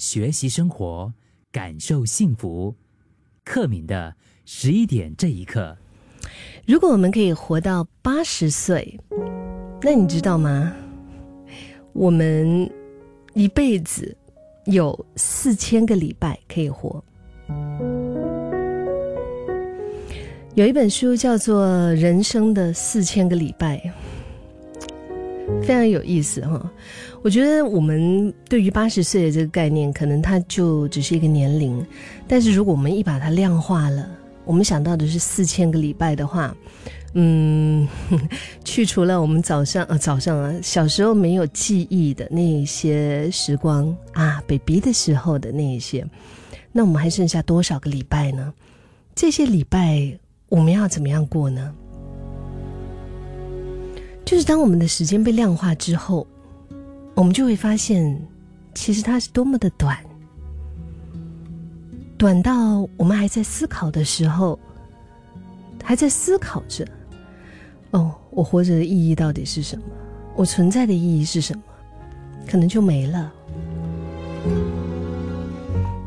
学习生活，感受幸福。克敏的十一点这一刻，如果我们可以活到八十岁，那你知道吗？我们一辈子有四千个礼拜可以活。有一本书叫做《人生的四千个礼拜》，非常有意思哈。我觉得我们对于八十岁的这个概念，可能它就只是一个年龄，但是如果我们一把它量化了，我们想到的是四千个礼拜的话，嗯，去除了我们早上呃早上啊小时候没有记忆的那一些时光啊，baby 的时候的那一些，那我们还剩下多少个礼拜呢？这些礼拜我们要怎么样过呢？就是当我们的时间被量化之后。我们就会发现，其实它是多么的短，短到我们还在思考的时候，还在思考着：哦，我活着的意义到底是什么？我存在的意义是什么？可能就没了。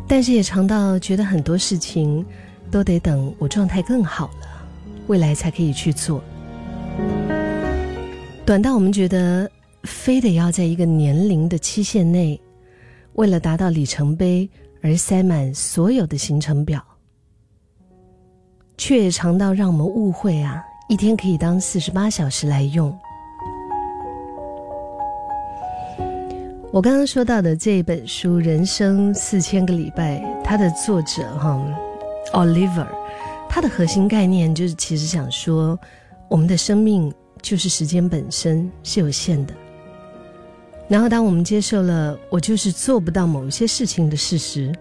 但是也尝到觉得很多事情都得等我状态更好了，未来才可以去做。短到我们觉得。非得要在一个年龄的期限内，为了达到里程碑而塞满所有的行程表，却也长到让我们误会啊！一天可以当四十八小时来用。我刚刚说到的这本书《人生四千个礼拜》，它的作者哈，Oliver，它的核心概念就是其实想说，我们的生命就是时间本身是有限的。然后，当我们接受了我就是做不到某些事情的事实，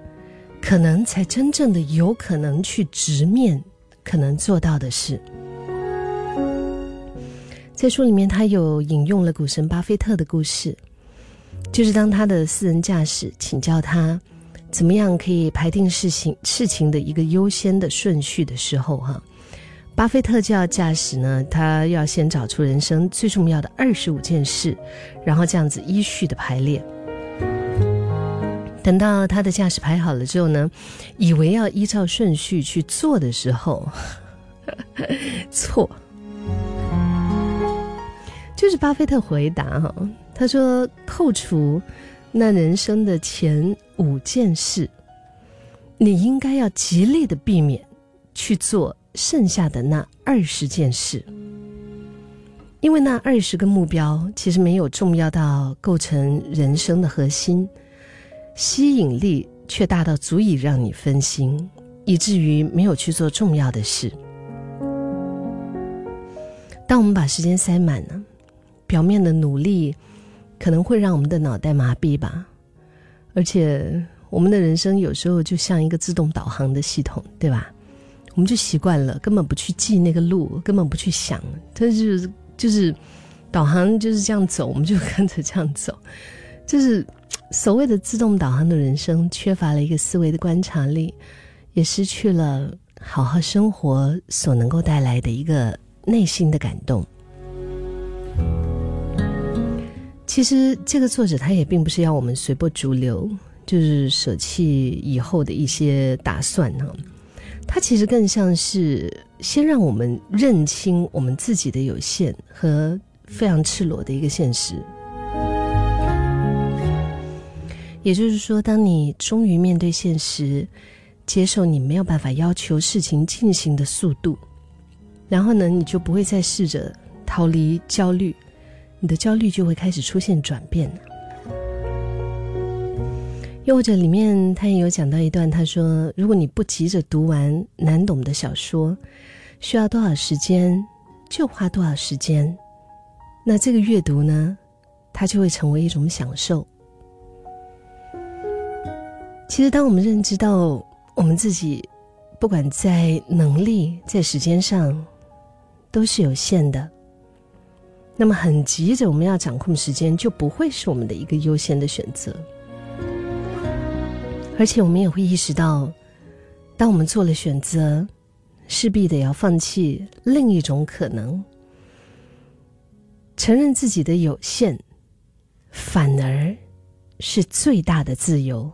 可能才真正的有可能去直面可能做到的事。在书里面，他有引用了股神巴菲特的故事，就是当他的私人驾驶请教他怎么样可以排定事情事情的一个优先的顺序的时候，哈。巴菲特就要驾驶呢，他要先找出人生最重要的二十五件事，然后这样子依序的排列。等到他的驾驶排好了之后呢，以为要依照顺序去做的时候，错。就是巴菲特回答哈，他说扣除那人生的前五件事，你应该要极力的避免去做。剩下的那二十件事，因为那二十个目标其实没有重要到构成人生的核心，吸引力却大到足以让你分心，以至于没有去做重要的事。当我们把时间塞满了，表面的努力可能会让我们的脑袋麻痹吧，而且我们的人生有时候就像一个自动导航的系统，对吧？我们就习惯了，根本不去记那个路，根本不去想，它就是就是导航就是这样走，我们就跟着这样走，就是所谓的自动导航的人生，缺乏了一个思维的观察力，也失去了好好生活所能够带来的一个内心的感动。其实这个作者他也并不是要我们随波逐流，就是舍弃以后的一些打算哈。它其实更像是先让我们认清我们自己的有限和非常赤裸的一个现实。也就是说，当你终于面对现实，接受你没有办法要求事情进行的速度，然后呢，你就不会再试着逃离焦虑，你的焦虑就会开始出现转变。又或者里面他也有讲到一段，他说：“如果你不急着读完难懂的小说，需要多少时间就花多少时间，那这个阅读呢，它就会成为一种享受。”其实，当我们认知到我们自己不管在能力、在时间上都是有限的，那么很急着我们要掌控时间，就不会是我们的一个优先的选择。而且我们也会意识到，当我们做了选择，势必得要放弃另一种可能。承认自己的有限，反而是最大的自由。